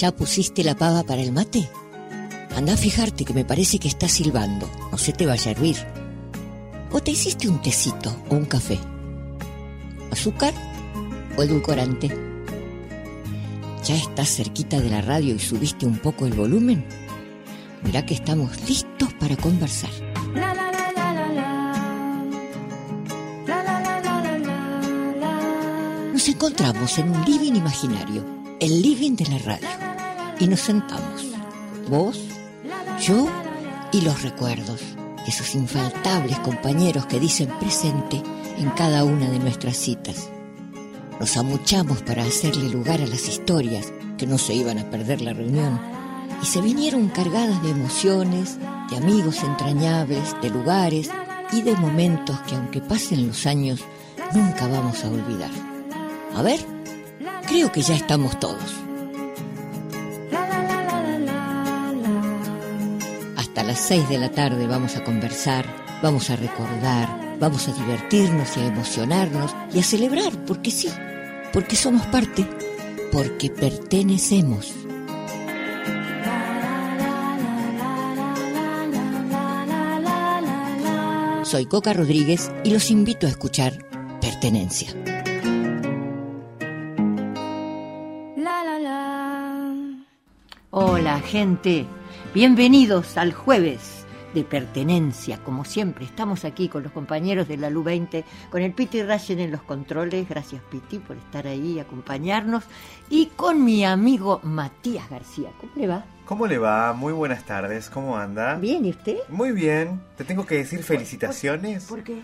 ¿Ya pusiste la pava para el mate? Anda a fijarte que me parece que está silbando. No se te vaya a hervir. ¿O te hiciste un tecito o un café? ¿Azúcar o edulcorante? ¿Ya estás cerquita de la radio y subiste un poco el volumen? Mirá que estamos listos para conversar. Nos encontramos en un living imaginario, el living de la radio, y nos sentamos, vos, yo y los recuerdos, esos infaltables compañeros que dicen presente en cada una de nuestras citas. Nos amuchamos para hacerle lugar a las historias que no se iban a perder la reunión y se vinieron cargadas de emociones, de amigos entrañables, de lugares y de momentos que aunque pasen los años nunca vamos a olvidar. A ver, creo que ya estamos todos. Hasta las seis de la tarde vamos a conversar, vamos a recordar, vamos a divertirnos y a emocionarnos y a celebrar, porque sí, porque somos parte, porque pertenecemos. Soy Coca Rodríguez y los invito a escuchar Pertenencia. Hola gente, bienvenidos al jueves de pertenencia. Como siempre, estamos aquí con los compañeros de la LU 20, con el Piti Rayen en los controles. Gracias Piti por estar ahí y acompañarnos. Y con mi amigo Matías García. ¿Cómo le va? ¿Cómo le va? Muy buenas tardes, ¿cómo anda? Bien, ¿y usted? Muy bien. Te tengo que decir felicitaciones. ¿Por qué?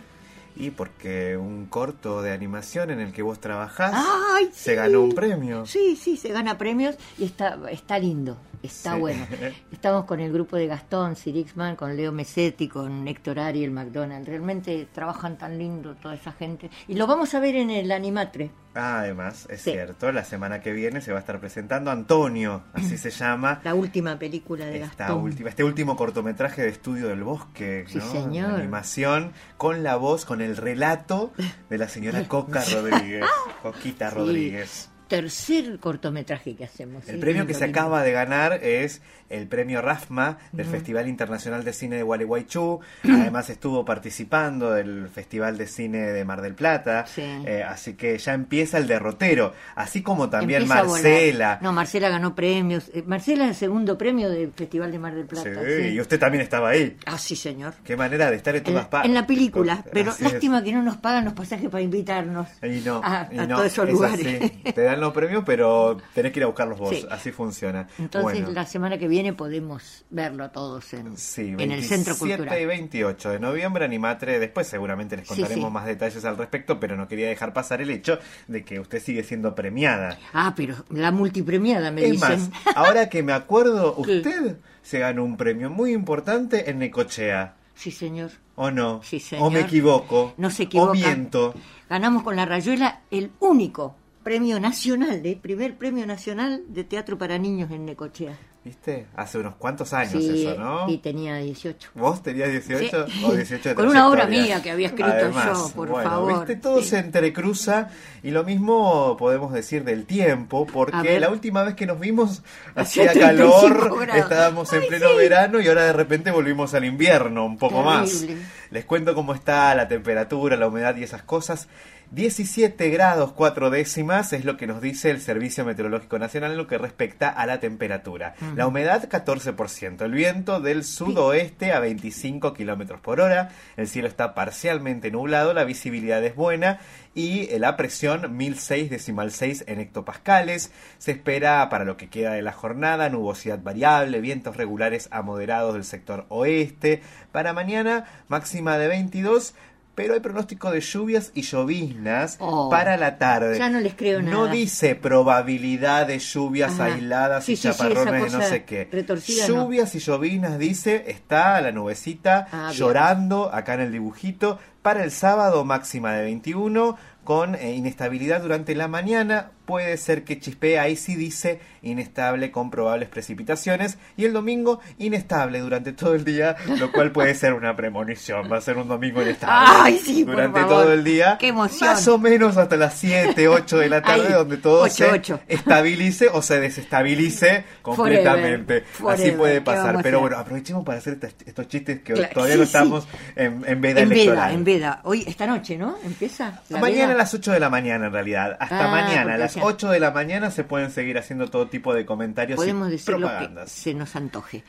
Y porque un corto de animación en el que vos trabajás ¡Ay, se sí! ganó un premio. Sí, sí, se gana premios y está, está lindo, está Sí. bueno. Estamos con el grupo de Gastón, Sirixman, con Leo Mesetti, con Héctor Ariel McDonald. Realmente trabajan tan lindo toda esa gente. Y lo vamos a ver en el Animatre. Ah, además, es Sí. cierto, la semana que viene se va a estar presentando Antonio, así se llama. La última película de Esta Gastón. última, este último cortometraje de estudio del bosque, Sí, ¿no? señor. Animación con la voz, con el relato de la señora Coca Rodríguez, Coquita Sí. Rodríguez. Tercer cortometraje que hacemos. El sí, premio que se acaba de ganar es el premio RAFMA del Festival Internacional de Cine de Gualeguaychú. Además estuvo participando del Festival de Cine de Mar del Plata. Sí. Eh, así que ya empieza el derrotero. Así como también Empieza. Marcela. No, Marcela ganó premios. Eh, Marcela es el segundo premio del Festival de Mar del Plata. Sí, y usted también estaba ahí. Ah, sí, señor. Qué manera de estar en todas partes. en la película, pero Así es. lástima que no nos pagan los pasajes para invitarnos Y no, a, y a no, todos esos es lugares. así. Te dan los premios, pero tenés que ir a buscarlos vos. Sí. Así funciona. Entonces Bueno. la semana que viene podemos verlo a todos en, Sí, en el Centro 27 y Cultural. 28 de noviembre, Animatre. Después seguramente les contaremos sí. más detalles al respecto, pero no quería dejar pasar el hecho de que usted sigue siendo premiada. Ah, pero la multipremiada me es dicen. más, ahora que me acuerdo, usted se ganó un premio muy importante en Necochea. Sí, señor. ¿O no? Sí, ¿O señor. me equivoco? No se equivoca. ¿O miento? Ganamos con la Rayuela el único premio nacional, el primer premio nacional de teatro para niños en Necochea. ¿Viste? Hace unos cuantos años Sí, eso, ¿no? y tenía 18. ¿Vos tenías 18 Sí. o 18 de Con una obra mía que había escrito Además, yo, por bueno, favor. ¿viste? Todo Sí. se entrecruza y lo mismo podemos decir del tiempo, porque la última vez que nos vimos Hacía hacía 35 calor, grados. estábamos en Ay, pleno sí. verano y ahora de repente volvimos al invierno, un poco más. Terrible. Les cuento cómo está la temperatura, la humedad y esas cosas. 17 grados 4 décimas es lo que nos dice el Servicio Meteorológico Nacional en lo que respecta a la temperatura. La humedad 14%, el viento del sudoeste a 25 kilómetros por hora, el cielo está parcialmente nublado, la visibilidad es buena y la presión 1006 decimal 6 en hectopascales. Se espera para lo que queda de la jornada nubosidad variable, vientos regulares a moderados del sector oeste. Para mañana máxima de 22 pero hay pronóstico de lluvias y lloviznas Oh, para la tarde. ya no les creo No nada. dice probabilidad de lluvias Ajá. aisladas Sí, y sí, sí, chaparrones de no sé qué. retorcida, no. lluvias y lloviznas dice, está la nubecita Ah, bien. llorando acá en el dibujito. Para el sábado máxima de 21 con eh, inestabilidad durante la mañana. Puede ser que chispee, ahí sí dice inestable con probables precipitaciones. Y el domingo inestable durante todo el día, lo cual puede ser una premonición. Va a ser un domingo inestable. Ay, sí, por Durante favor. todo el día. Qué emoción. Más o menos hasta las 7, 8 de la tarde, Ay, donde todo se estabilice o se desestabilice completamente. Forever, Así puede ¿qué vamos pasar. Pero bueno, aprovechemos para hacer estos, estos chistes que Claro, todavía sí, no sí. estamos en, en veda En veda, electoral. en veda. Hoy, esta noche, ¿no? Empieza. la Mañana veda? A las 8 de la mañana en realidad. Hasta Ah, mañana, a las ya- 8 de la mañana se pueden seguir haciendo todo tipo de comentarios Podemos y decir lo que propagandas. se nos antoje.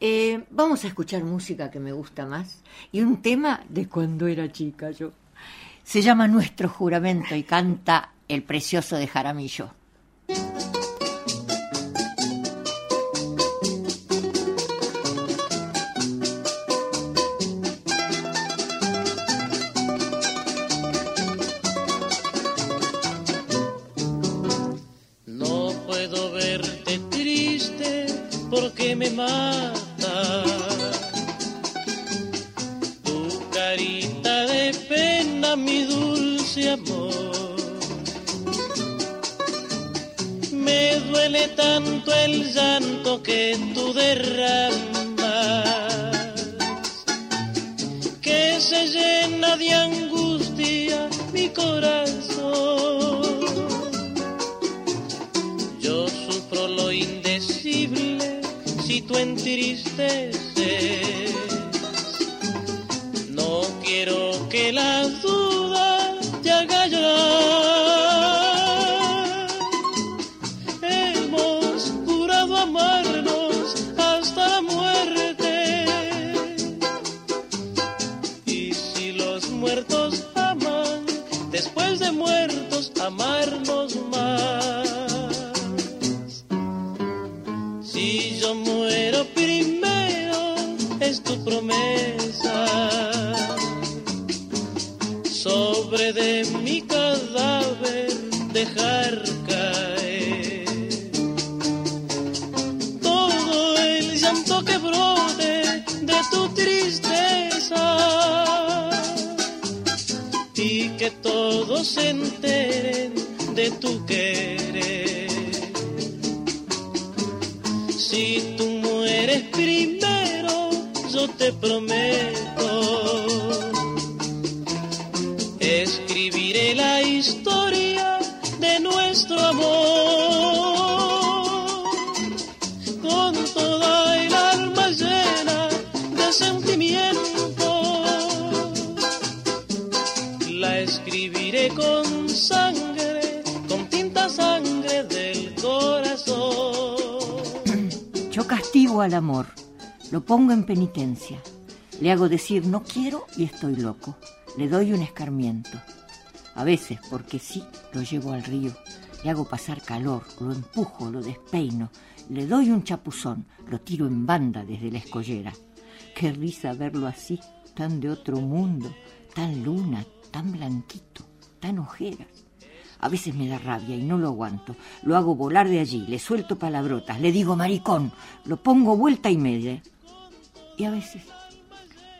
Eh, vamos a escuchar música que me gusta más y un tema de cuando era chica yo. Se llama Nuestro Juramento y canta el precioso de Jaramillo. Duele tanto el llanto que tú derramas que se llena de angustia mi corazón. Yo sufro lo indecible si tú entristeces. No quiero que la duda se enteren de tu querer. Si tú mueres primero, yo te prometo, escribiré la historia de nuestro amor Al amor, lo pongo en penitencia. Le hago decir no quiero y estoy loco. Le doy un escarmiento. A veces, porque sí, lo llevo al río. Le hago pasar calor, lo empujo, lo despeino. Le doy un chapuzón, lo tiro en banda desde la escollera. Qué risa verlo así, tan de otro mundo, tan luna, tan blanquito, tan ojeras. A veces me da rabia y no lo aguanto. Lo hago volar de allí, le suelto palabrotas, le digo maricón, lo pongo vuelta y media. Y a veces,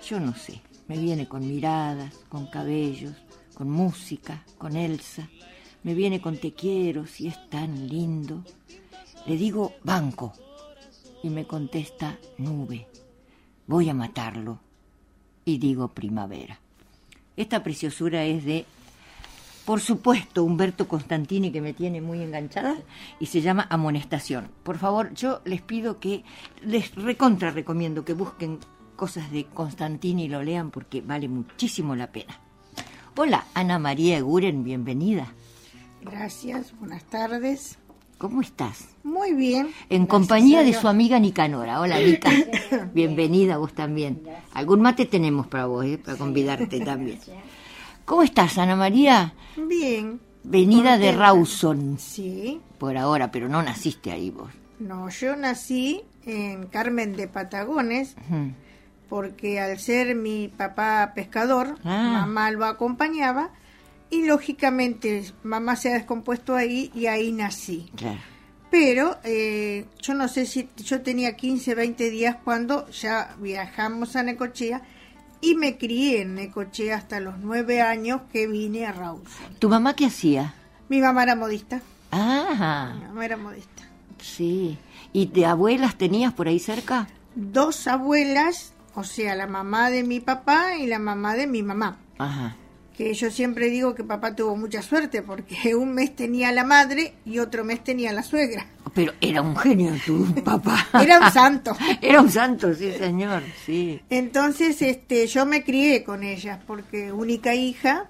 yo no sé, me viene con miradas, con cabellos, con música, con Elsa. Me viene con te quiero, si es tan lindo. Le digo banco y me contesta nube. Voy a matarlo y digo primavera. Esta preciosura es de por supuesto, Humberto Constantini, que me tiene muy enganchada, y se llama Amonestación. Por favor, yo les pido que, les recontra recomiendo que busquen cosas de Constantini y lo lean porque vale muchísimo la pena. Hola, Ana María Eguren, bienvenida. Gracias, buenas tardes. ¿Cómo estás? Muy bien. En gracias compañía de su amiga Nicanora. Hola, Nica. Bienvenida vos también. Algún mate tenemos para vos, ¿eh? para convidarte también. ¿Cómo estás, Ana María? Bien. Venida de. Rawson, Sí. por ahora, pero no naciste ahí vos. No, yo nací en Carmen de Patagones porque al ser mi papá pescador, Ah. mamá lo acompañaba y lógicamente mamá se ha descompuesto ahí y ahí nací. Claro. Pero eh, yo no sé si yo tenía 15, 20 días cuando ya viajamos a Necochea y me crié en Necochea hasta los nueve años que vine a Rawson. ¿Tu mamá qué hacía? Mi mamá era modista. Ah, Mi mamá era modista. sí. ¿Y de abuelas tenías por ahí cerca? Dos abuelas, o sea, la mamá de mi papá y la mamá de mi mamá. Ajá. Que yo siempre digo que papá tuvo mucha suerte porque un mes tenía la madre y otro mes tenía la suegra. Pero era un genio tu papá. Era un santo. Era un santo, sí, señor, sí, Entonces, este, yo me crié con ellas porque única hija,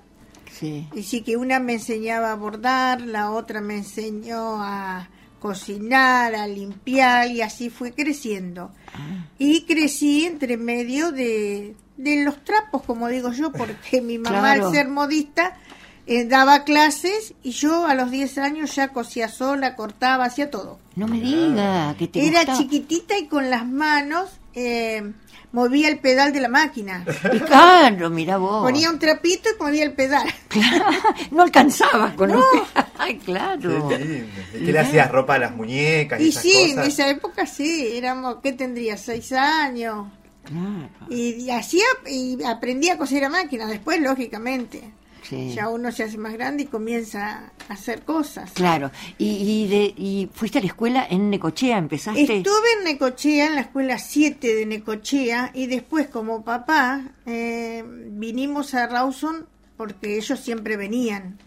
sí. y sí que una me enseñaba a bordar, la otra me enseñó a cocinar, a limpiar y así fue creciendo. Ah. Y crecí entre medio de, de los trapos, como digo yo, porque mi mamá Claro. al ser modista eh, daba clases y yo a los 10 años ya cosía sola, cortaba, hacía todo. No me diga que te Era gustaba. chiquitita y con las manos eh, movía el pedal de la máquina. Claro, mira vos. Ponía un trapito y movía el pedal. Claro, no alcanzabas con un... Ay, claro. Qué lindo. ¿Y qué le hacías ropa a las muñecas y, Y esas sí, en esa época sí, éramos, ¿qué tendría? Seis años. Claro, Y, hacía, y aprendí a coser a máquina, después lógicamente. sí. Ya uno se hace más grande y comienza a hacer cosas. Claro. Y, y, de, y fuiste a la escuela en Necochea, empezaste. Estuve en Necochea, en la escuela 7 de Necochea, y después como papá eh, vinimos a Rawson porque ellos siempre venían.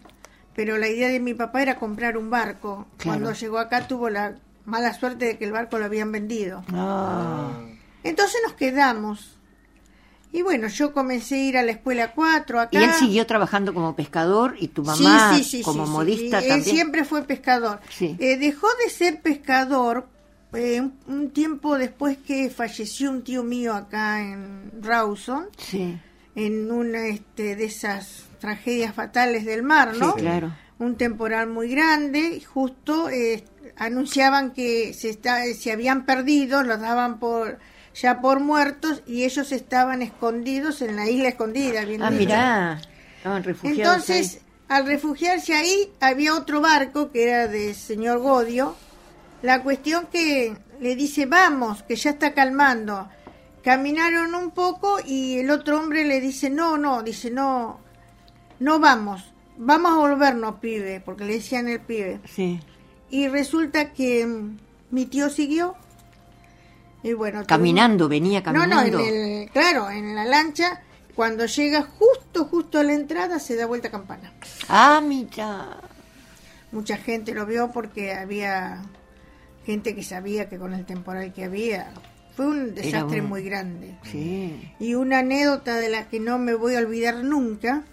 Pero la idea de mi papá era comprar un barco. Claro. Cuando llegó acá tuvo la mala suerte de que el barco lo habían vendido. Ah, Entonces nos quedamos. Y bueno, yo comencé a ir a la escuela 4 acá. Y él siguió trabajando como pescador y tu mamá Sí, sí, sí, como modista Él también. siempre fue pescador. Sí. Eh, dejó de ser pescador eh, un, tiempo después que falleció un tío mío acá en Rawson, Sí, en una este, de esas tragedias fatales del mar, ¿no? sí, claro. Un temporal muy grande, y justo eh, anunciaban que se, está, se habían perdido, los daban por ya por muertos y ellos estaban escondidos en la isla escondida. bien Ah, dicho. mirá, estaban refugiados Entonces, ahí. al refugiarse ahí, había otro barco que era del señor Godio. La cuestión que le dice, vamos, que ya está calmando. Caminaron un poco y el otro hombre le dice, no, no, dice, no, no vamos, vamos a volvernos, pibe, porque le decían el pibe. Sí. Y resulta que mi tío siguió. Y bueno, Caminando, venía no, no, caminando. en el, claro, en la lancha, cuando llega justo, justo a la entrada, se da vuelta campana. Ah, mira. Mucha gente lo vio porque había gente que sabía que con el temporal que había, fue un desastre un- muy grande. Sí. Y una anécdota de la que no me voy a olvidar nunca,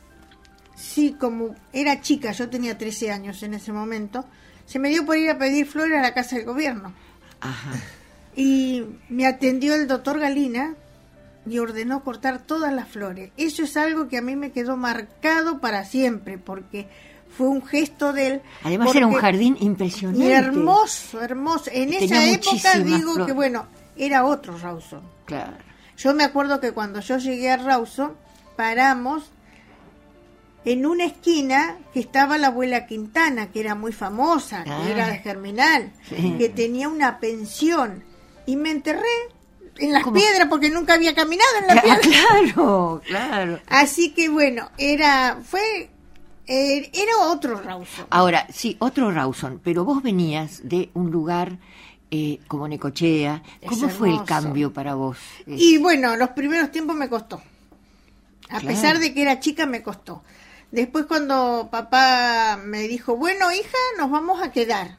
sí, como era chica, yo tenía 13 años en ese momento, se me dio por ir a pedir flores a la casa del gobierno. Ajá. Y me atendió el doctor Galina y ordenó cortar todas las flores. Eso es algo que a mí me quedó marcado para siempre, porque fue un gesto de él. Además era un jardín y impresionante. hermoso, hermoso. En esa época digo flores. que, bueno, era otro Rawson. Claro. Yo me acuerdo que cuando yo llegué a Rawson, paramos en una esquina que estaba la abuela Quintana, que era muy famosa, Ah. que era de Germinal, Sí. que tenía una pensión. Y me enterré en las ¿Cómo? piedras porque nunca había caminado en la Cla- piedra. Claro, claro. Así que bueno, era, fue, eh, era otro Rawson. Ahora, sí, otro Rawson, pero vos venías de un lugar eh, como Necochea. ¿Cómo fue el cambio para vos? Eh, Y bueno, los primeros tiempos me costó. A Claro. pesar de que era chica, me costó. Después cuando papá me dijo, bueno, hija, nos vamos a quedar.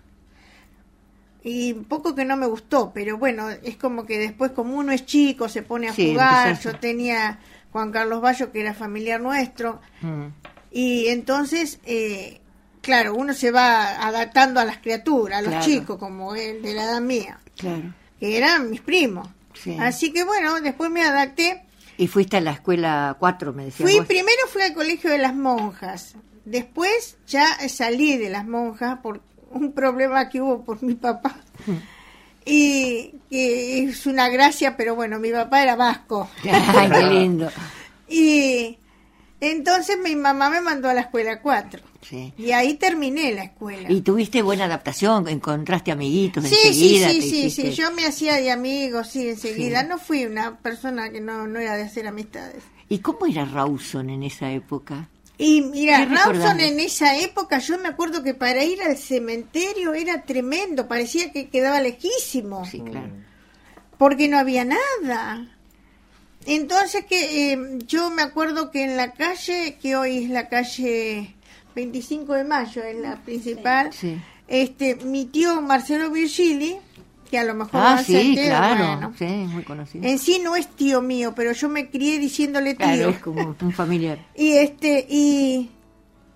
Y un poco que no me gustó, pero bueno, es como que después como uno es chico, se pone a Sí, jugar. empezaste. Yo tenía Juan Carlos Bayo, que era familiar nuestro. mm, Y entonces, eh, claro, uno se va adaptando a las criaturas, a los Claro. chicos, como el de la edad mía, Claro. que eran mis primos. Sí. Así que bueno, después me adapté. Y fuiste a la escuela 4, me decías Fui vos. primero fui al colegio de las monjas. Después ya salí de las monjas por un problema que hubo por mi papá. Y que es una gracia, pero bueno, mi papá era vasco. Ay, qué lindo. Y entonces mi mamá me mandó a la escuela 4. Sí. Y ahí terminé la escuela. Y tuviste buena adaptación, encontraste amiguitos Sí, sí, enseguida. sí, sí, hiciste- sí, yo me hacía de amigos, sí, enseguida. Sí. No fui una persona que no, no era de hacer amistades. ¿Y cómo era Rawson en esa época? Y mira. Rawson en esa época, yo me acuerdo que para ir al cementerio era tremendo, parecía que quedaba lejísimo, Sí, claro. porque no había nada. Entonces que eh, yo me acuerdo que en la calle, que hoy es la calle 25 de mayo, es la principal, Sí. este mi tío Marcelo Virgili, que a lo mejor Ah, sí, claro. bueno, Sí, muy conocido. en sí no es tío mío, pero yo me crié diciéndole tío. Claro, es como un familiar. Y este, y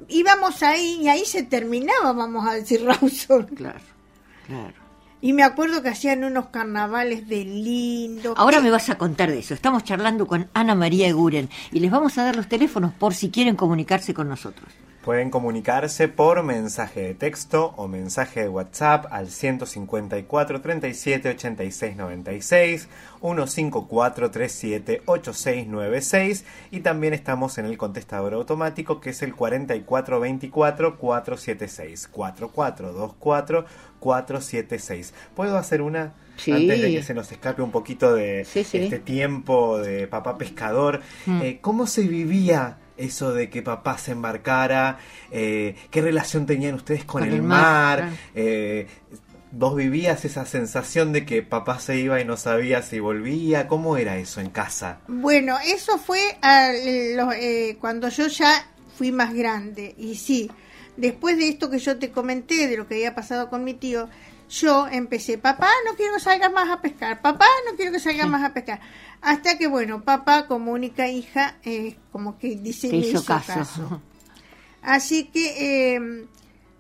íbamos ahí, y ahí se terminaba, vamos a decir, Rawson. Claro, claro. Y me acuerdo que hacían unos carnavales de lindo. Ahora que- me vas a contar de eso. Estamos charlando con Ana María Eguren y les vamos a dar los teléfonos por si quieren comunicarse con nosotros. Pueden comunicarse por mensaje de texto o mensaje de WhatsApp al 154 37 86 96, 154 37 86 96 y también estamos en el contestador automático que es el 44 24 476 4424 476. ¿Puedo hacer una? Sí. Antes de que se nos escape un poquito de Sí, sí. este tiempo de papá pescador, eh, ¿cómo se vivía eso de que papá se embarcara? Eh, ¿Qué relación tenían ustedes con, el, mar? Eh, ¿Vos vivías esa sensación de que papá se iba y no sabía si volvía? ¿Cómo era eso en casa? Bueno, eso fue a lo- eh, cuando yo ya fui más grande. Y sí, después de esto que yo te comenté, de lo que había pasado con mi tío, yo empecé, papá, no quiero que salgas más a pescar, papá, no quiero que salgas más a pescar. Hasta que, bueno, papá, como única hija, eh, como que dice, me hizo hizo caso. caso. Así que eh,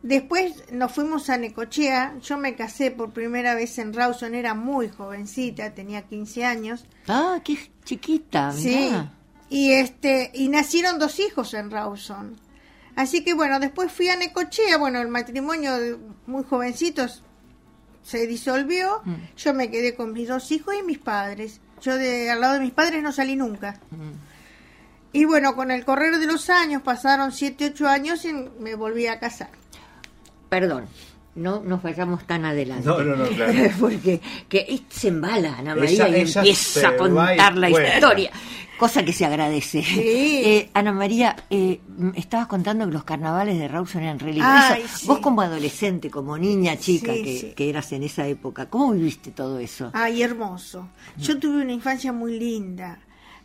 después nos fuimos a Necochea. Yo me casé por primera vez en Rawson, era muy jovencita, tenía 15 años. Ah, qué chiquita, Sí. Y este y nacieron dos hijos en Rawson. Así que bueno, después fui a Necochea, bueno, el matrimonio de muy jovencitos se disolvió. Mm. Yo me quedé con mis dos hijos y mis padres. Yo de al lado de mis padres no salí nunca. Mm. Y bueno, con el correr de los años, pasaron siete, ocho años y me volví a casar. Perdón, no nos vayamos tan adelante. No, no, no, claro. Porque que se embala Ana María y empieza a contar la historia, cosa que se agradece. Sí. Eh, Ana María, eh, estabas contando que los carnavales de Rawson eran re lindos. Ay, Eso, sí. Vos como adolescente, como niña chica Sí, que, que eras en esa época, ¿cómo viviste todo eso? Ay, hermoso. Yo tuve una infancia muy linda.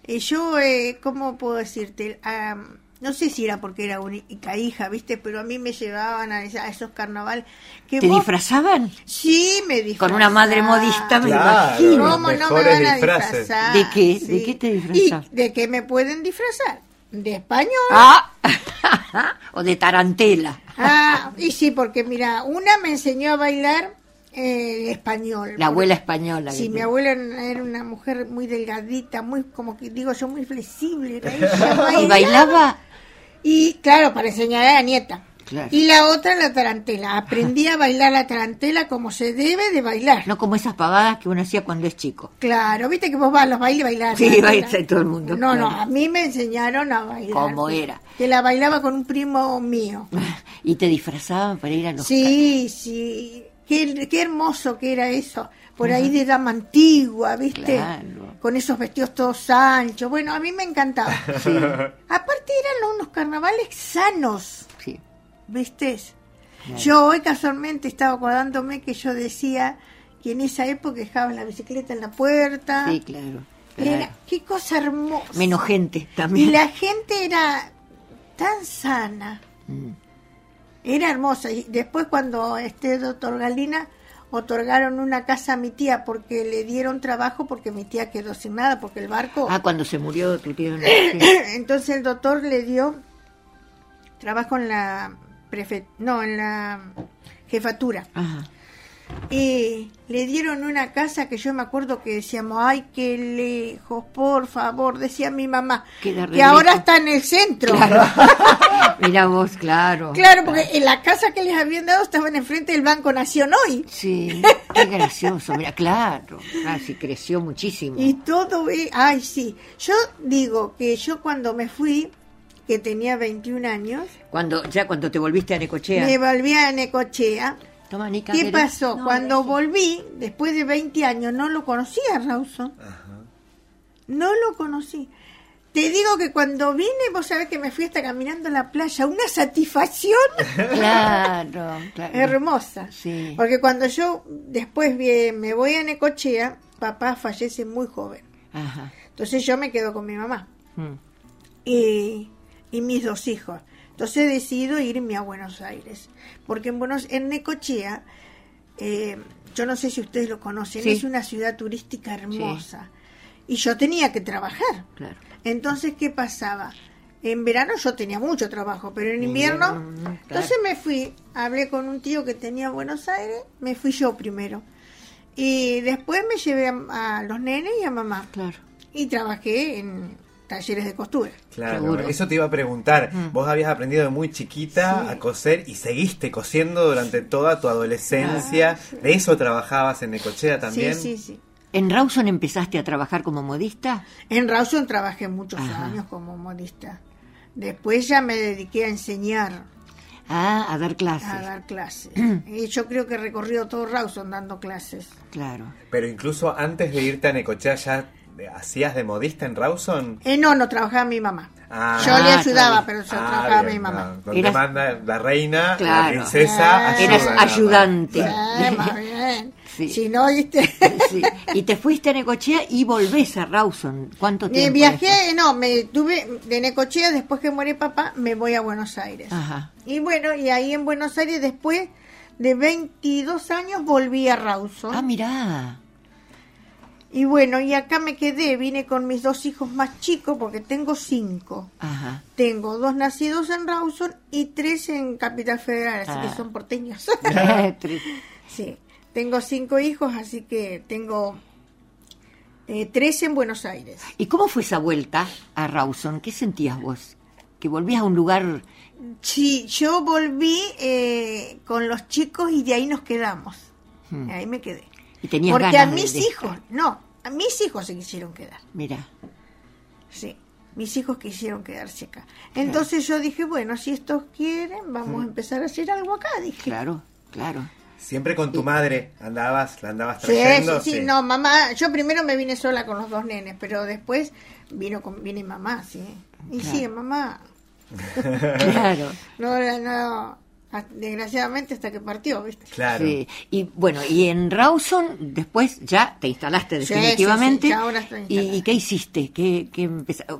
Eh, yo, eh, ¿cómo puedo decirte? Am, no sé si era porque era única hija, ¿viste? Pero a mí me llevaban a, esa- a esos carnavales. Que ¿Te vos- disfrazaban? Sí, me disfrazaban. Con una madre modista, me Claro, imagino. ¿Cómo no me van a disfrazar? ¿De qué? ¿De qué te disfrazan? ¿Y de qué me pueden disfrazar? De español. Ah, o de tarantela. Ah, y sí, porque mira, una me enseñó a bailar eh, español. La abuela española. Sí, mi abuela era una mujer muy delgadita, muy, como que digo yo, muy flexible. ella, ¿Y bailaba? Y claro, para enseñar a la nieta. Claro. Y la otra, la tarantela. Aprendí a bailar la tarantela como se debe de bailar. No como esas pavadas que uno hacía cuando es chico. Claro, viste que vos vas a los bailes bailar. Sí, bailar. baila todo el mundo, No, no, claro. a mí me enseñaron a bailar. Como era. Que la bailaba con un primo mío. Y te disfrazaban para ir a los... Sí, sí. Qué, qué hermoso que era eso. Por ahí de dama antigua, ¿viste? Claro. Con esos vestidos todos anchos. Bueno, a mí me encantaba. Sí, Aparte eran unos carnavales sanos, sí. ¿viste? Claro. Yo hoy casualmente estaba acordándome que yo decía que en esa época dejaban la bicicleta en la puerta. Sí, claro. Era, qué cosa hermosa. Menos gente Y también. la gente era tan sana. Mm. Era hermosa. Y después cuando este doctor Galina otorgaron una casa a mi tía porque le dieron trabajo porque mi tía quedó sin nada porque el barco... Ah, cuando se murió tu sí. Entonces el doctor le dio trabajo en la prefe no, en la jefatura. Ajá. Y le dieron una casa que yo me acuerdo que decíamos, ay, qué lejos, por favor, decía mi mamá, que ahora está en el centro. Mira vos, claro. Claro, porque en la casa que les habían dado estaban enfrente del Banco Nación hoy. Sí, qué gracioso. Mira, claro. Ah, sí, creció muchísimo. Y todo, eh, ay, sí. Yo digo que yo cuando me fui, que tenía 21 años, Cuando, ya cuando te volviste a Necochea. me volví a Necochea. Toma, Nica, ¿Qué ¿querés? pasó? Cuando volví, después de 20 años, no lo conocía a Rawson. No lo conocí. Te digo que cuando vine, vos sabés que me fui hasta caminando a la playa. Una satisfacción Claro, claro. hermosa. Sí. Porque cuando yo después me voy a Necochea, papá fallece muy joven. Ajá. Entonces yo me quedo con mi mamá Mm. y, y mis dos hijos. Entonces decido irme a Buenos Aires. Porque en, Buenos, en Necochea, eh, yo no sé si ustedes lo conocen, Sí. es una ciudad turística hermosa. Y yo tenía que trabajar. Claro. Entonces, ¿qué pasaba? En verano yo tenía mucho trabajo, pero en invierno... Invierno, mm, claro. Entonces me fui, hablé con un tío que tenía Buenos Aires, me fui yo primero. Y después me llevé a, a los nenes y a mamá. Claro. Y trabajé en talleres de costura. Claro, Seguro. eso te iba a preguntar. Mm. Vos habías aprendido de muy chiquita Sí. a coser y seguiste cosiendo durante toda tu adolescencia. ¿De eso trabajabas en Necochea también? Sí, sí, sí. ¿En Rawson empezaste a trabajar como modista? En Rawson trabajé muchos Ajá. años como modista. Después ya me dediqué a enseñar, Ah, a dar clases. a dar clases. y yo creo que he recorrido todo Rawson dando clases. Claro. Pero incluso antes de irte a Necochea ya hacías de modista en Rawson. Eh, no, no trabajaba mi mamá. Ah. yo le Ah, ayudaba, pero yo Ah, trabajaba bien, mi mamá. no, Donde Eras- manda la reina, la princesa, Ah. ayuda Eras ayudante. Más bien. Sí. Si no, ¿viste? Sí. Y te fuiste a Necochea y volvés a Rawson. ¿Cuánto Eh, tiempo? viajé, no, me tuve de Necochea, después que muere papá, me voy a Buenos Aires. Ajá. Y bueno, y ahí en Buenos Aires, después de 22 años, volví a Rawson. Ah, mirá. Y bueno, y acá me quedé, vine con mis dos hijos más chicos, porque tengo cinco. Ajá. Tengo dos nacidos en Rawson y tres en Capital Federal, así Ah. que son porteños. Sí, tengo cinco hijos, así que tengo eh, tres en Buenos Aires. ¿Y cómo fue esa vuelta a Rawson? ¿Qué sentías vos? Que volvías a un lugar... Sí, yo volví eh, con los chicos y de ahí nos quedamos. Hmm. Ahí me quedé. Y Porque a ganas mis de hijos, no, a mis hijos se quisieron quedar. Mira. Sí, mis hijos quisieron quedarse acá. Entonces yo dije, bueno, si estos quieren, vamos a empezar a hacer algo acá, dije. Claro, claro. Siempre con tu madre andabas, la andabas Sí, trayendo. sí, sí, no, mamá, yo primero me vine sola con los dos nenes, pero después vino con, viene mamá, sí. Y Claro. sí, mamá, Claro. no, no, desgraciadamente hasta que partió, ¿viste? Claro. Sí. Y bueno, y en Rawson después ya te instalaste definitivamente. sí, sí, ya ahora estoy ¿Y, instalada. y qué hiciste? ¿Qué, qué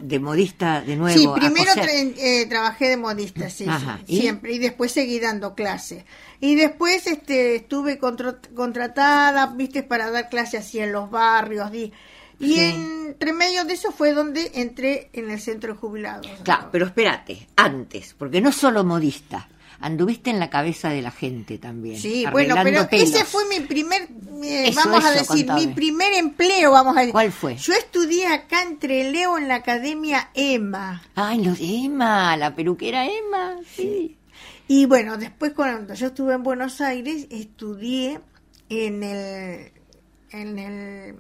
¿De modista de nuevo? Sí, primero tra- eh, trabajé de modista, sí, Ajá, sí, ¿y? siempre, y después seguí dando clases. Y después este, estuve contro- contratada, viste, para dar clases así en los barrios. di- y Sí. entre medio de eso fue donde entré en el centro de jubilados. Claro, pero espérate, antes, porque no solo modista, anduviste en la cabeza de la gente también. Sí, bueno, pero pelos. ese fue mi primer, eh, Eso, vamos a decir, contame. mi primer empleo, vamos a decir. ¿Cuál fue? Yo estudié acá entre Leo en la Academia EMA. Ay, los de Emma, la peluquera Emma, sí. Y bueno, después cuando yo estuve en Buenos Aires, estudié en el, en el,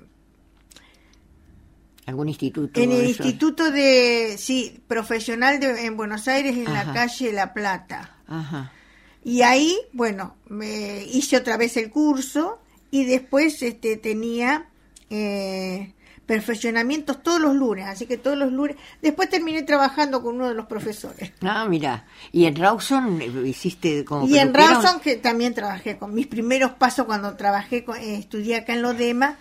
¿Algún instituto? en el? Instituto de, sí, profesional de, en Buenos Aires, en Ajá. la calle La Plata. Ajá. Y ahí, bueno, me hice otra vez el curso y después este tenía eh, perfeccionamientos todos los lunes, así que todos los lunes. Después terminé trabajando con uno de los profesores. Ah, mira. ¿Y en Rawson eh, hiciste como Y en? Rawson, que también trabajé con mis primeros pasos cuando trabajé, con- eh, estudié acá en Lodema,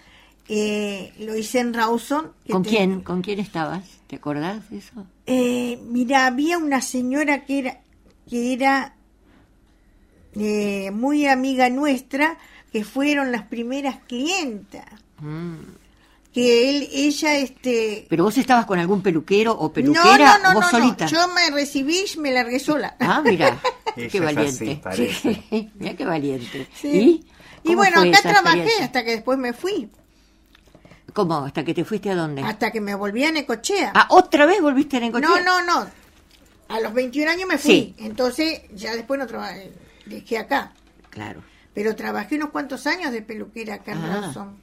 eh, lo hice en Rawson. ¿Con te- quién? ¿Con quién estabas? ¿Te acordás de eso? Eh, mira, había una señora que era, que era eh, muy amiga nuestra, que fueron las primeras clientas. Mm. que él, ella, este... ¿Pero vos estabas con algún peluquero o No, peluquera no, no, o vos no, no, solita? yo me recibí y me largué sola. Ah, mira, qué valiente. Sí, mira qué valiente. Sí. ¿Y? Y ¿Cómo bueno, acá trabajé hasta que después me fui, ¿Cómo? ¿Hasta que te fuiste a dónde? hasta que me volví a Necochea. Ah, ¿otra vez volviste a Necochea? no, no, no. A los 21 años me fui, Sí. entonces ya después no trabajé, dejé acá. Claro. Pero trabajé unos cuantos años de peluquera acá en Ah. Rawson.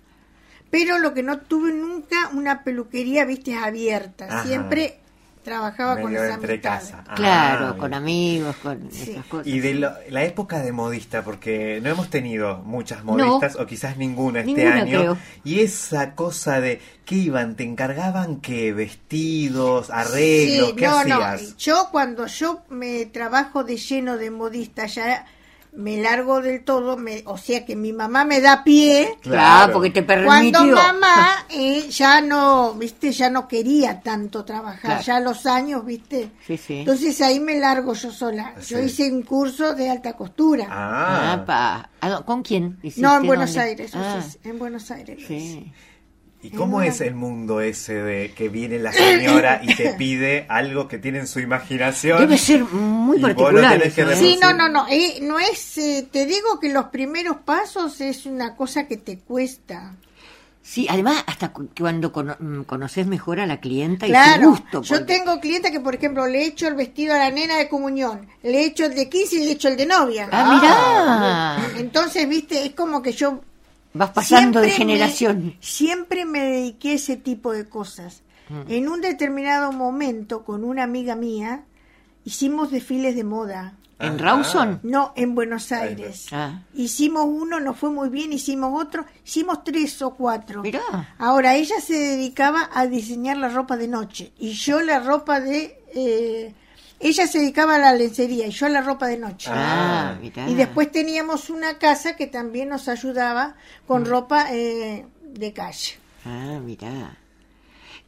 Pero lo que no tuve nunca, una peluquería, viste, abierta. Ajá. Siempre trabajaba con entre casa. Ah, Claro, bien. con amigos, con Sí. esas cosas. Y de lo- la época de modista, porque no hemos tenido muchas modistas, o quizás ninguna este Ninguna, año. creo. Y esa cosa de, ¿qué iban? ¿Te encargaban qué? ¿Vestidos? ¿Arreglos? Sí, ¿Qué no, hacías? no. Yo cuando yo me trabajo de lleno de modista, ya me largo del todo, me, o sea que mi mamá me da pie. Claro, porque te permitió. Cuando mamá eh, ya no, viste, ya no quería tanto trabajar, Claro. ya los años, viste. Sí, sí. Entonces ahí me largo yo sola. Yo hice un curso de alta costura. Ah, Ah, pa. ¿A dó- ¿Con quién? hiciste? no, en Buenos ¿Dónde? Aires, Ah, sí, en Buenos Aires. sí. ¿Y cómo una- es el mundo ese de que viene la señora y te pide algo que tiene en su imaginación? Debe ser muy particular. eso, ¿eh? Sí, no, Sí. no, no, eh, no es, eh, te digo que los primeros pasos es una cosa que te cuesta. Sí, además, hasta cu- cuando cono- mm, conoces mejor a la clienta y su Claro, gusto. yo porque- tengo clientes que, por ejemplo, le he hecho el vestido a la nena de comunión, le he hecho el de 15 y le he hecho el de novia. Ah, mirá. Entonces, viste, es como que yo Vas pasando de me- generación. siempre me dediqué a ese tipo de cosas. Mm. En un determinado momento, con una amiga mía, hicimos desfiles de moda. ¿En Ajá. Rawson? No, en Buenos Aires. Ah. Hicimos uno, nos fue muy bien, hicimos otro, hicimos tres o cuatro. Mirá. Ahora, ella se dedicaba a diseñar la ropa de noche y yo la ropa de... eh, ella se dedicaba a la lencería y yo a la ropa de noche. Ah, mirá. Y después teníamos una casa que también nos ayudaba Mm. con ropa eh, de calle. Ah, mirá.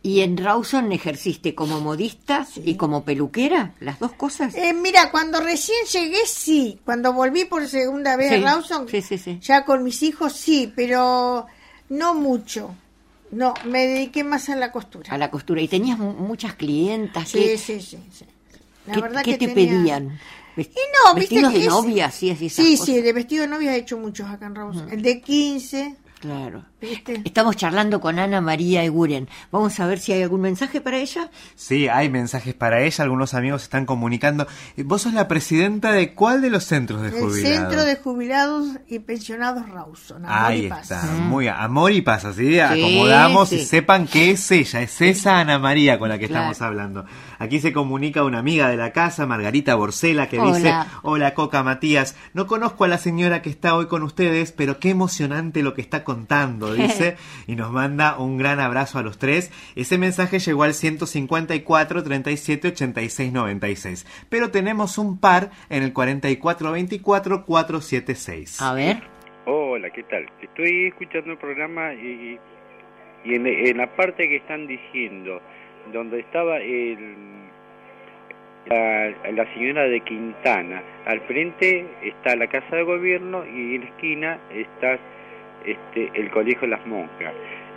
¿Y en Rawson ejerciste como modista y como peluquera? ¿Las dos cosas? Eh, mira, cuando recién llegué, sí. Cuando volví por segunda vez Sí, a Rawson, sí, sí, sí. ya con mis hijos, sí, pero no mucho. No, me dediqué más a la costura. A la costura. ¿Y tenías mu- muchas clientas? Sí, ¿Qué, sí, sí. sí. La qué- verdad qué que te tenía- pedían? Vest- Y no, ¿Vestidos de es- novia? Sí, así Sí, cosas. sí, de vestido de novia he hecho muchos acá en Rawson. El de 15, Claro. ¿viste? Estamos charlando con Ana María Eguren. Vamos a ver si hay algún mensaje para ella. Sí, hay mensajes para ella, algunos amigos están comunicando. ¿Vos sos la presidenta de cuál de los centros de El jubilados? Centro de Jubilados y Pensionados Rawson. Amor Ahí y Paz. está, muy a- amor y paz, así Sí, acomodamos y sepan que es ella, es esa Ana María con la que Claro. estamos hablando. Aquí se comunica una amiga de la casa, Margarita Borcela, que Hola. dice, hola Coca Matías, no conozco a la señora que está hoy con ustedes, pero qué emocionante lo que está contando, dice, y nos manda un gran abrazo a los tres. Ese mensaje llegó al 154 37 86 96, pero tenemos un par en el 44 24 476. A ver. Hola, ¿qué tal? Estoy escuchando el programa y, y en, en la parte que están diciendo, donde estaba el, la, la señora de Quintana, al frente está la Casa de Gobierno y en la esquina está este, el Colegio Las Monjas.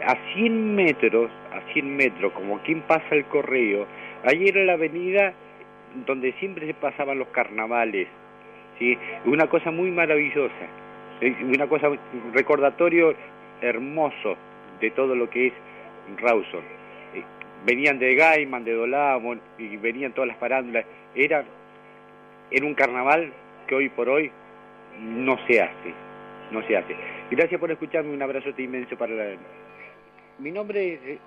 A 100 metros, a 100 metros, como quien pasa el correo, ahí era la avenida donde siempre se pasaban los carnavales, ¿sí? Una cosa muy maravillosa. Una cosa, un recordatorio hermoso de todo lo que es Rawson. Eh, Venían de Gaiman, de Dolamon, y venían todas las parándulas. Era, era un carnaval que hoy por hoy no se hace, no se hace. Gracias por escucharme, un abrazo inmenso para la... Mi nombre es, eh,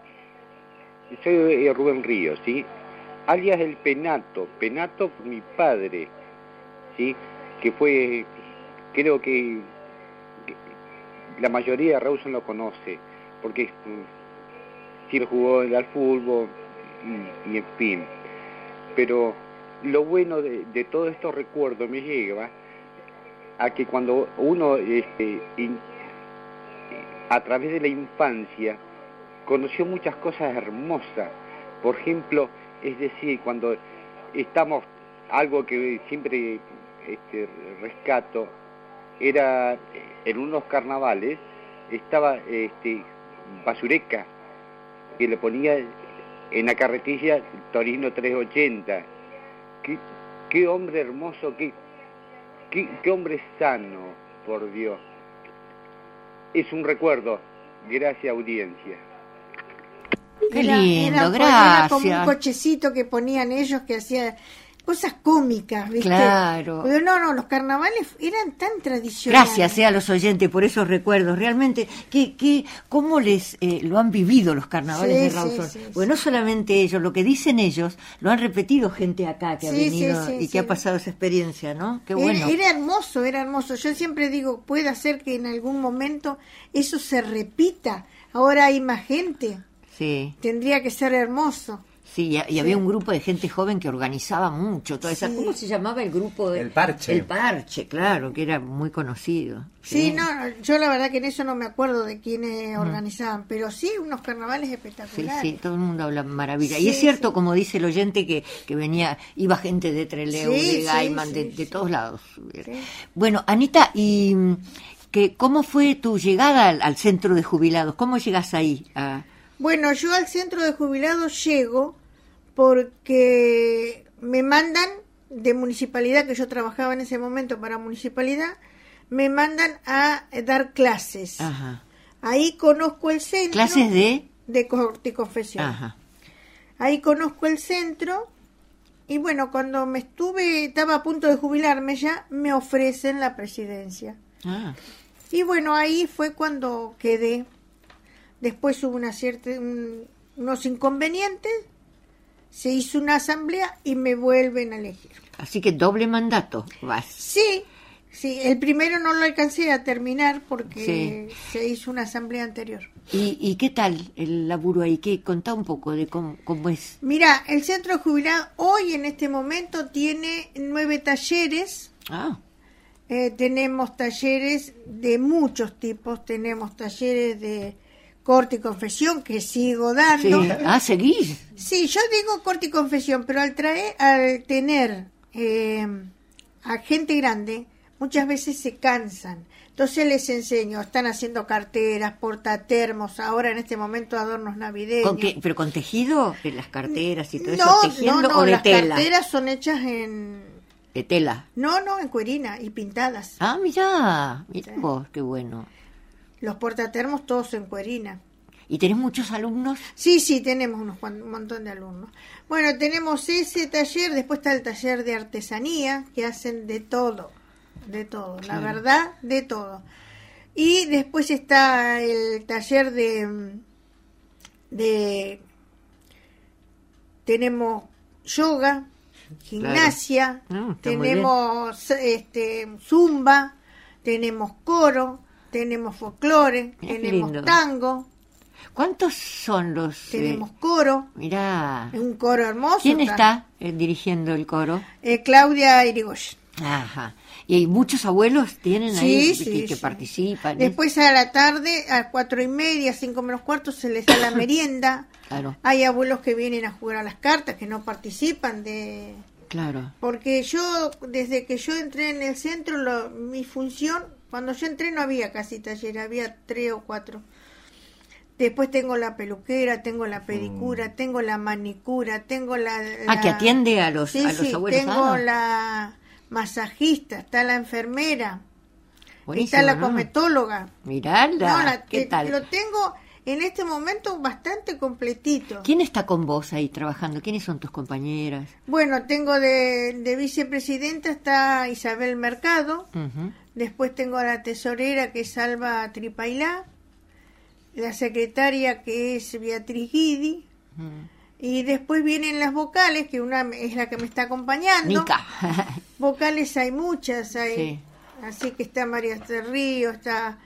soy eh, Rubén Ríos, ¿sí? Alias el Penato, Penato mi padre, ¿sí? Que fue, creo que la mayoría de Rawson lo conoce, porque mm, siempre jugó al fútbol y, y en fin. Pero lo bueno de, de todos estos recuerdos me lleva a que cuando uno, este, a través de la infancia, conoció muchas cosas hermosas. Por ejemplo, es decir, cuando estamos, algo que siempre este, rescato, era en unos carnavales, estaba este, Basureca, que le ponía en la carretilla Torino 380. Qué, qué hombre hermoso, qué, qué, qué hombre sano, por Dios. Es un recuerdo. Gracias, audiencia. Qué Era- lindo, era, era como un gracias. cochecito que ponían ellos que hacía cosas cómicas, ¿viste? Claro. Pero no, no, los carnavales eran tan tradicionales. Gracias eh, a los oyentes por esos recuerdos. Realmente, ¿qué, qué, ¿cómo les eh, lo han vivido los carnavales Sí, de sí, Rawson? sí, Pues no solamente ellos, lo que dicen ellos, lo han repetido gente acá que ha Sí, sí, venido sí, y que sí. ha pasado esa experiencia, ¿no? Qué Era- bueno. Era, hermoso, era hermoso. Yo siempre digo, puede ser que en algún momento eso se repita. Ahora hay más gente. Sí, Tendría que ser hermoso. Sí, y, y había un grupo de gente joven que organizaba mucho toda esa. Sí. ¿Cómo se llamaba el grupo? de- El Parche. El Parche, claro, que era muy conocido. Sí, no, yo la verdad que en eso no me acuerdo de quiénes organizaban, pero sí unos carnavales Sí, espectaculares. sí, todo el mundo habla maravilla. Sí, y es cierto, sí. como dice el oyente, que, que venía, iba gente de Trelew, Sí, de sí, Gaiman, de, sí, de sí. todos lados. Sí. Bueno, Anita, ¿y mm, que, cómo fue tu llegada al, al centro de jubilados? ¿Cómo llegas ahí? a- Bueno, yo al centro de jubilados llego porque me mandan de municipalidad, que yo trabajaba en ese momento para municipalidad, me mandan a eh, dar clases. Ajá. Ahí conozco el centro. ¿Clases de...? de corte y confesión. Ajá. Ahí conozco el centro y bueno, cuando me estuve, estaba a punto de jubilarme ya, me ofrecen la presidencia. Ah, Y bueno, ahí fue cuando quedé. Después hubo una cierta, un- unos inconvenientes, se hizo una asamblea y me vuelven a elegir. así que doble mandato vas. Sí, sí, el primero no lo alcancé a terminar porque Sí. se hizo una asamblea anterior. ¿Y, y qué tal el laburo ahí? ¿Qué, contá un poco de cómo, cómo es. Mira, el centro de jubilados hoy en este momento tiene nueve talleres. Ah, Eh, tenemos talleres de muchos tipos. Tenemos talleres de corte y confesión que sigo sí. dando. Ah, seguís. Sí, yo digo corte y confesión, pero al traer, al tener eh, a gente grande, muchas veces se cansan. Entonces les enseño, están haciendo carteras, portatermos, ahora en este momento adornos navideños. ¿Con qué? ¿Pero con tejido? ¿De las carteras y todo eso? no, ¿Tejiendo no, no, o de las tela? carteras son hechas en... De tela. No, no, en cuerina y pintadas. Ah, mirá, mirá Sí. vos, qué bueno. Los portatermos todos en cuerina. ¿Y tenés muchos alumnos? Sí, sí, tenemos unos un montón de alumnos. Bueno, tenemos ese taller, después está el taller de artesanía, que hacen de todo, de todo, la verdad, de todo. Y después está el taller de, de tenemos yoga, gimnasia, Ah, tenemos este zumba, tenemos coro, tenemos folclore, qué tenemos lindo. tango, ¿Cuántos son los...? eh, tenemos coro, mirá. un coro hermoso. ¿Quién está eh, dirigiendo el coro? Eh, Claudia Irigoyen. Ajá. ¿Y hay muchos abuelos tienen ahí Sí, que, sí, que sí. participan? Después a la tarde, a cuatro y media, cinco menos cuarto, se les da la merienda. Claro, Hay abuelos que vienen a jugar a las cartas, que no participan de... claro. Porque yo, desde que yo entré en el centro, lo- mi función, cuando yo entré no había casi taller, había tres o cuatro. Después tengo la peluquera, tengo la pedicura, tengo la manicura, tengo la... Mm. Ah, que atiende a los, Sí, a los sí, abuelos. tengo Ah, la masajista, está la enfermera, buenísimo, está la ¿no? cosmetóloga. Mirala, No, la- ¿qué tal? Lo tengo en este momento bastante completito. ¿Quién está con vos ahí trabajando? ¿Quiénes son tus compañeras? Bueno, tengo de, de vicepresidenta está Isabel Mercado, Ujú. Después tengo a la tesorera que es Alba Tripailá, la secretaria que es Beatriz Guidi, Mm. y después vienen las vocales, que una es la que me está acompañando. Vocales hay muchas, hay, Sí. así que está María Río, está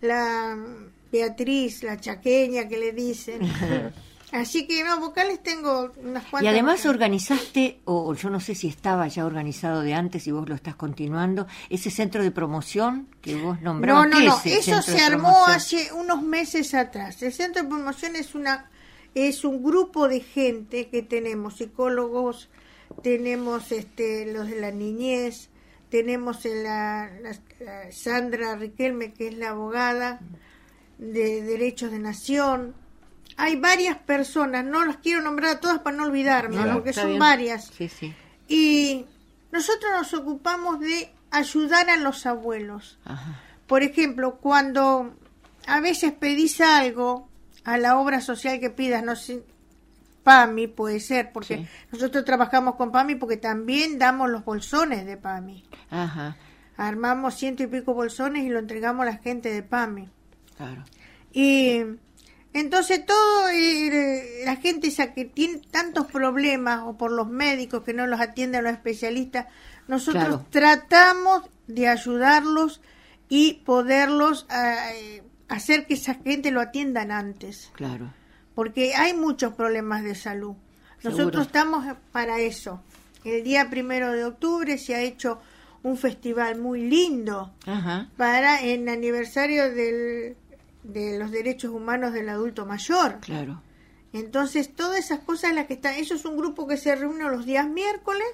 la Beatriz, la chaqueña que le dicen. así que no, vocales tengo unas cuantas. Y además organizaste, o yo no sé si estaba ya organizado de antes y vos lo estás continuando, ese centro de promoción que vos No, nombrabas. no, ¿Qué no, es el eso se armó hace unos meses atrás. El centro de promoción es una es un grupo de gente que tenemos psicólogos, tenemos este los de la niñez, tenemos en la, la- la Sandra Riquelme que es la abogada de derechos de nación, hay varias personas, no las quiero nombrar a todas para no olvidarme, porque son bien. varias. Sí, sí. Y nosotros nos ocupamos de ayudar a los abuelos. Ajá. Por ejemplo, cuando a veces pedís algo a la obra social que pidas, no sé, PAMI puede ser, porque Sí. nosotros trabajamos con PAMI porque también damos los bolsones de PAMI. Ajá. Armamos ciento y pico bolsones y lo entregamos a la gente de PAMI. Claro. Y entonces todo eh, la gente esa que tiene tantos problemas o por los médicos que no los atienden los especialistas, nosotros Claro. tratamos de ayudarlos y poderlos eh, hacer que esa gente lo atiendan antes, Claro. porque hay muchos problemas de salud. Seguro. Nosotros estamos para eso. El día primero de octubre se ha hecho un festival muy lindo Ajá. para en aniversario del, de los derechos humanos del adulto mayor. Claro. Entonces, todas esas cosas las que están, eso es un grupo que se reúne los días miércoles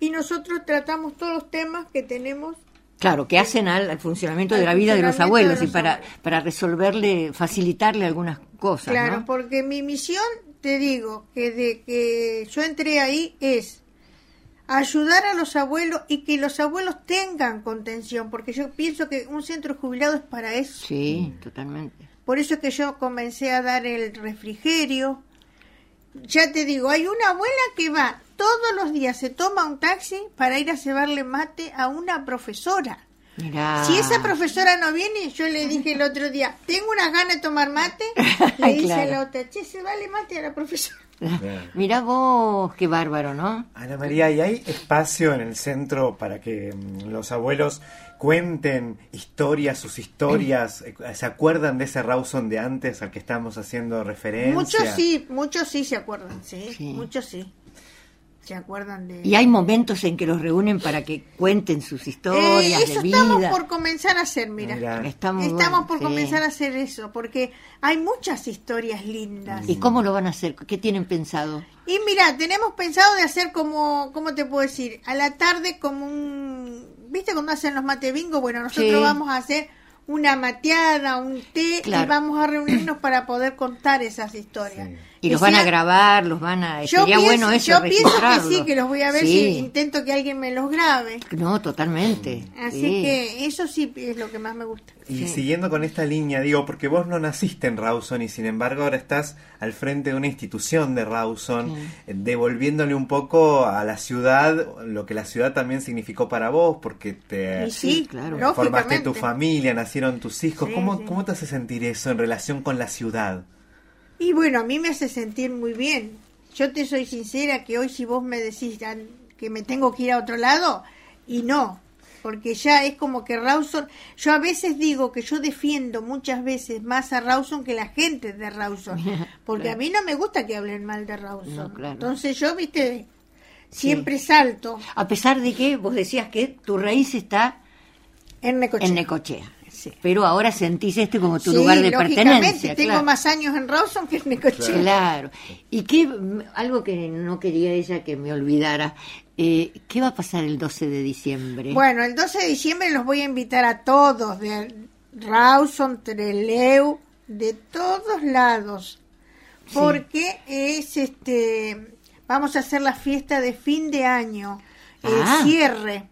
y nosotros tratamos todos los temas que tenemos. Claro, que hacen al, al funcionamiento Al de la vida de los de abuelos y para, abuelos. para resolverle, facilitarle algunas cosas, claro, ¿no? porque mi misión, te digo, que de que yo entré ahí es ayudar a los abuelos y que los abuelos tengan contención, porque yo pienso que un centro jubilado es para eso. Sí, totalmente. Por eso es que yo comencé a dar el refrigerio. Ya te digo, hay una abuela que va todos los días, se toma un taxi para ir a llevarle mate a una profesora. Mirá. Si esa profesora no viene, yo le dije el otro día, tengo unas ganas de tomar mate, le dice Claro. la otra, che, se vale mate a la profesora. Mirá vos, qué bárbaro, ¿no? Ana María, ¿y hay espacio en el centro para que mm, los abuelos cuenten historias, sus historias? eh, ¿Se acuerdan de ese Rawson de antes al que estamos haciendo referencia? Muchos sí, muchos sí se acuerdan, sí, Sí. muchos sí. Se acuerdan de... Y hay momentos en que los reúnen para que cuenten sus historias Eh, eso de vida. estamos por comenzar a hacer, mira. Estamos bueno, por sí. comenzar a hacer eso, porque hay muchas historias lindas. ¿Y cómo lo van a hacer? ¿Qué tienen pensado? Y mira, tenemos pensado de hacer como, ¿cómo te puedo decir? A la tarde como un... ¿Viste cuando hacen los mate bingo? Bueno, nosotros Sí. vamos a hacer una mateada, un té, Claro. y vamos a reunirnos para poder contar esas historias. Sí. Y los van a grabar, los van a... Yo Sería pienso, bueno eso, yo pienso que sí, que los voy a ver Sí. si intento que alguien me los grabe. No, totalmente. Así sí. que eso sí es lo que más me gusta. Y Sí. siguiendo con esta línea, digo, porque vos no naciste en Rawson y sin embargo ahora estás al frente de una institución de Rawson, eh, devolviéndole un poco a la ciudad lo que la ciudad también significó para vos, porque te claro. formaste tu familia, nacieron tus hijos. Sí, ¿Cómo, sí. ¿Cómo te hace sentir eso en relación con la ciudad? Y bueno, a mí me hace sentir muy bien. Yo te soy sincera que hoy si vos me decís "An- que me tengo que ir a otro lado, y no, porque ya es como que Rawson, yo a veces digo que yo defiendo muchas veces más a Rawson que la gente de Rawson, porque Claro. a mí no me gusta que hablen mal de Rawson. No, claro. Entonces yo, viste, siempre salto A pesar de que vos decías que tu raíz está en Necochea. en Necochea. Sí. Pero ahora sentís este como tu Sí, lugar de pertenencia. tengo claro. más años en Rawson que en Necochea. Claro. Y qué, mm, algo que no quería ella que me olvidara, eh, ¿qué va a pasar el 12 de diciembre? Bueno, el 12 de diciembre los voy a invitar a todos, de Rawson, Treleu, de todos lados, porque es este, vamos a hacer la fiesta de fin de año, el Ah. cierre.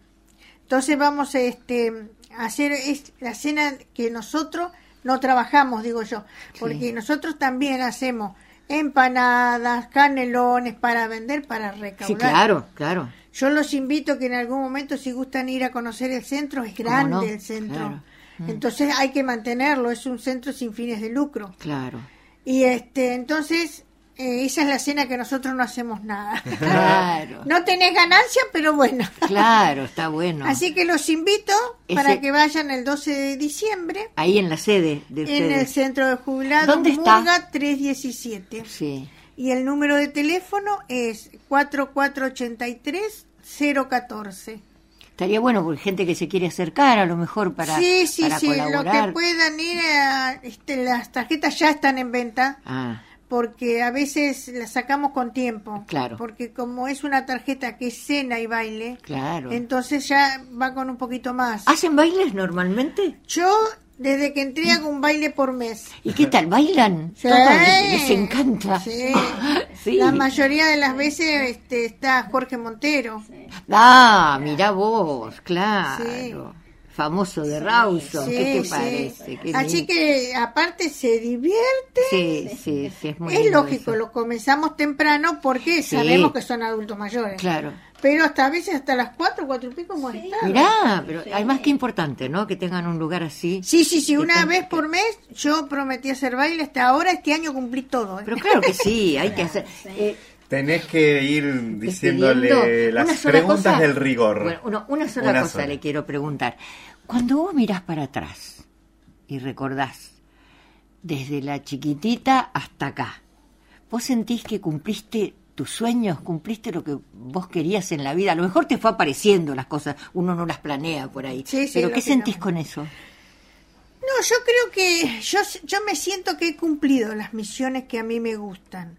Entonces vamos a este, a hacer es la cena que nosotros no trabajamos, digo yo, porque nosotros también hacemos empanadas, canelones para vender, para recaudar. sí, claro, claro. Yo los invito que en algún momento, si gustan ir a conocer el centro, es grande no? el centro. Claro. Mm. Entonces hay que mantenerlo, es un centro sin fines de lucro. Claro. Y este, entonces, eh, esa es la cena que nosotros no hacemos nada. Claro. no tenés ganancia, pero bueno. Claro, está bueno. Así que los invito Ese- para que vayan el 12 de diciembre Ahí en la sede de en el ustedes. centro de jubilados ¿Dónde está? Murga 317. Sí. Y el número de teléfono es 4483-014. Estaría bueno porque gente que se quiere acercar a lo mejor para, sí, sí, para sí, lo que puedan ir a, este, las tarjetas ya están en venta Ah, porque a veces las sacamos con tiempo. Claro. Porque como es una tarjeta que es cena y baile, claro. entonces ya va con un poquito más. ¿Hacen bailes normalmente? Yo desde que entré hago un baile por mes. ¿Y qué tal? ¿Bailan? Sí. Les, les encanta. Sí. Sí. La mayoría de las veces este, está Jorge Montero. Ah, mira vos, claro. Famoso de Rawson, Sí, ¿qué te sí. parece? Qué Así lindo. que aparte se divierte. Sí, sí, sí, es muy es lógico, eso. lo comenzamos temprano porque Sí. sabemos que son adultos mayores. Claro. Pero hasta a veces hasta las cuatro, cuatro y pico hemos estado. Mirá, pero además que importante, ¿no? Que tengan un lugar así. Sí, sí, sí, una vez por mes yo prometí hacer baile, hasta ahora este año cumplí todo. ¿eh? Pero claro que sí, hay que hacer. eh, Tenés que ir diciéndole las preguntas cosa- del rigor. Bueno, uno- una sola Una cosa sola. le quiero preguntar. Cuando vos mirás para atrás y recordás desde la chiquitita hasta acá, ¿vos sentís que cumpliste tus sueños, cumpliste lo que vos querías en la vida? A lo mejor te fue apareciendo las cosas, uno no las planea por ahí. Sí, sí, pero ¿qué sentís con eso? No, yo creo que yo, yo me siento que he cumplido las misiones que a mí me gustan.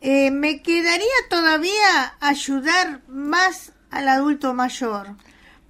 Eh, me quedaría todavía ayudar más al adulto mayor,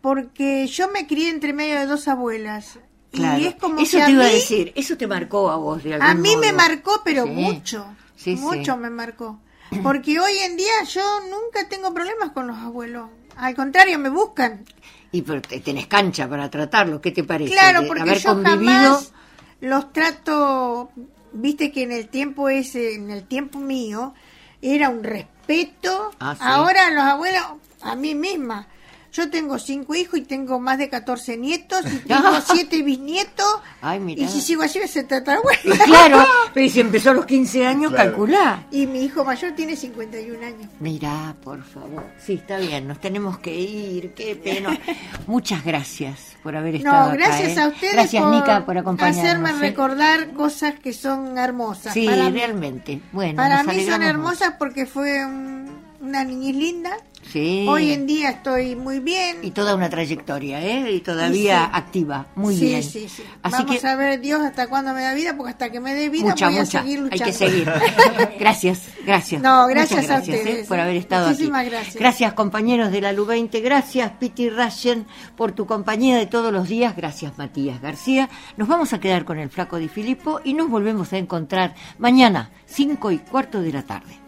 porque yo me crié entre medio de dos abuelas. Claro. Y es como eso que te iba a mí- decir, eso te marcó a vos de algún A mí me marcó, pero Sí. mucho. Sí, sí. mucho me marcó. Porque hoy en día yo nunca tengo problemas con los abuelos. Al contrario, me buscan. Y pero te- tenés cancha para tratarlo, ¿qué te parece? Claro, porque haber yo convivido. jamás los trato, viste que en el tiempo ese, en el tiempo mío, era un respeto. Ah, sí. Ahora los abuelos, a mí misma. Yo tengo cinco hijos y tengo más de 14 nietos y tengo siete bisnietos. Ay, mirá. y si sigo así, se trata claro, pero si empezó a los 15 años, Claro. calculá. Y mi hijo mayor tiene 51 años. Mirá, por favor. Sí, está bien, nos tenemos que ir, qué pena. Muchas gracias por haber estado No, acá, gracias ¿eh? a ustedes Gracias, por, Mica, por acompañarnos. hacerme ¿eh? recordar cosas que son hermosas. Sí, para realmente. Bueno, Para mí son hermosas porque fue un- una niñez linda. Sí. Hoy en día estoy muy bien. Y toda una trayectoria, ¿eh? Y todavía sí. activa. Muy sí, bien. sí, sí. Así Vamos que a ver Dios hasta cuándo me da vida, porque hasta que me dé vida mucha, voy a seguir Hay luchando. que seguir. gracias, gracias. No, Muchas gracias a ¿eh? ustedes. por haber estado Muchísimas aquí. gracias. Gracias, compañeros de la LU20. Gracias, Piti Rayen, por tu compañía de todos los días. Gracias, Matías García. Nos vamos a quedar con el Flaco Di Filippo y nos volvemos a encontrar mañana, cinco y cuarto de la tarde.